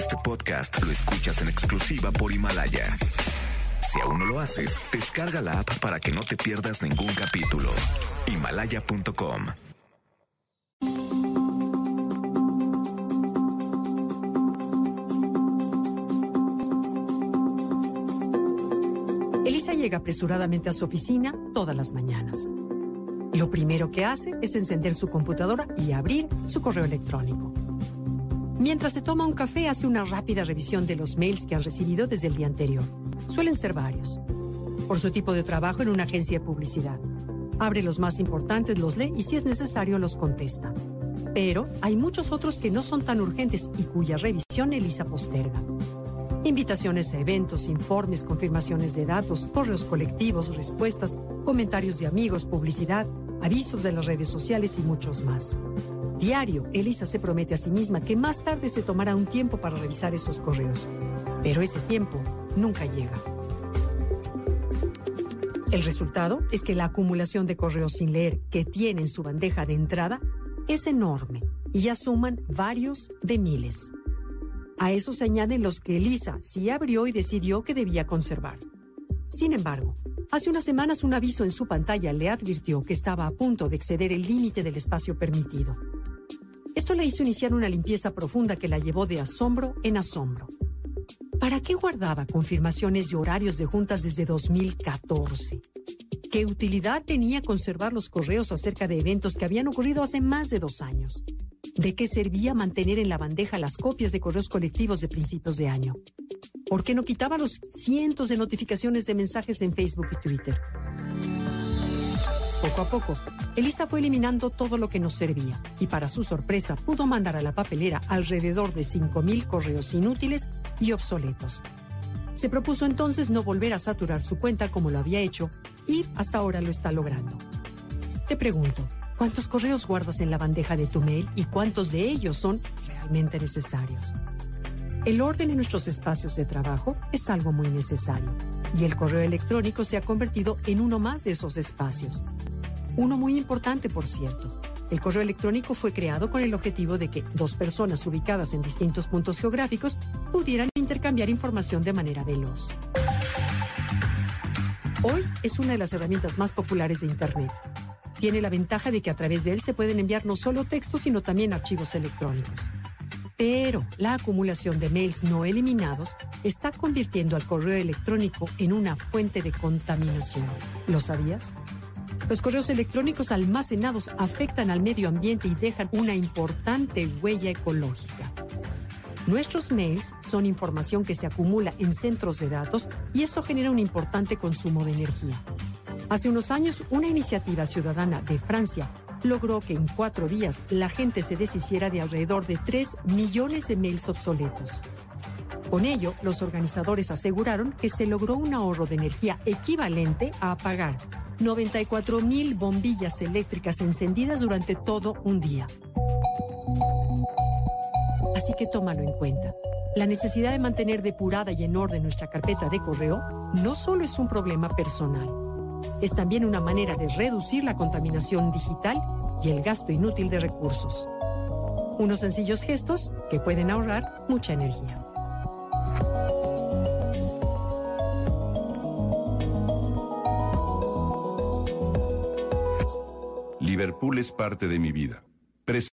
Este podcast lo escuchas en exclusiva por Himalaya. Si aún no lo haces, descarga la app para que no te pierdas ningún capítulo. Himalaya.com Elisa llega apresuradamente a su oficina todas las mañanas. Lo primero que hace es encender su computadora y abrir su correo electrónico. Mientras se toma un café, hace una rápida revisión de los mails que han recibido desde el día anterior. Suelen ser varios. Por su tipo de trabajo en una agencia de publicidad. Abre los más importantes, los lee y si es necesario los contesta. Pero hay muchos otros que no son tan urgentes y cuya revisión Elisa posterga. Invitaciones a eventos, informes, confirmaciones de datos, correos colectivos, respuestas, comentarios de amigos, publicidad, avisos de las redes sociales y muchos más. Diario, Elisa se promete a sí misma que más tarde se tomará un tiempo para revisar esos correos. Pero ese tiempo nunca llega. El resultado es que la acumulación de correos sin leer que tiene en su bandeja de entrada es enorme y ya suman varios de miles. A eso se añaden los que Elisa sí abrió y decidió que debía conservar. Sin embargo, hace unas semanas un aviso en su pantalla le advirtió que estaba a punto de exceder el límite del espacio permitido. Esto le hizo iniciar una limpieza profunda que la llevó de asombro en asombro. ¿Para qué guardaba confirmaciones y horarios de juntas desde 2014? ¿Qué utilidad tenía conservar los correos acerca de eventos que habían ocurrido hace más de dos años? ¿De qué servía mantener en la bandeja las copias de correos colectivos de principios de año? ¿Por qué no quitaba los cientos de notificaciones de mensajes en Facebook y Twitter? Poco a poco, Elisa fue eliminando todo lo que nos servía y para su sorpresa pudo mandar a la papelera alrededor de 5.000 correos inútiles y obsoletos. Se propuso entonces no volver a saturar su cuenta como lo había hecho y hasta ahora lo está logrando. Te pregunto, ¿cuántos correos guardas en la bandeja de tu mail y cuántos de ellos son realmente necesarios? El orden en nuestros espacios de trabajo es algo muy necesario y el correo electrónico se ha convertido en uno más de esos espacios. Uno muy importante, por cierto. El correo electrónico fue creado con el objetivo de que dos personas ubicadas en distintos puntos geográficos pudieran intercambiar información de manera veloz. Hoy es una de las herramientas más populares de Internet. Tiene la ventaja de que a través de él se pueden enviar no solo textos, sino también archivos electrónicos. Pero la acumulación de mails no eliminados está convirtiendo al correo electrónico en una fuente de contaminación. ¿Lo sabías? Los correos electrónicos almacenados afectan al medio ambiente y dejan una importante huella ecológica. Nuestros mails son información que se acumula en centros de datos y esto genera un importante consumo de energía. Hace unos años, una iniciativa ciudadana de Francia logró que en cuatro días la gente se deshiciera de alrededor de 3 millones de mails obsoletos. Con ello, los organizadores aseguraron que se logró un ahorro de energía equivalente a apagar 94 mil bombillas eléctricas encendidas durante todo un día. Así que tómalo en cuenta. La necesidad de mantener depurada y en orden nuestra carpeta de correo no solo es un problema personal, es también una manera de reducir la contaminación digital y el gasto inútil de recursos. Unos sencillos gestos que pueden ahorrar mucha energía. Liverpool es parte de mi vida.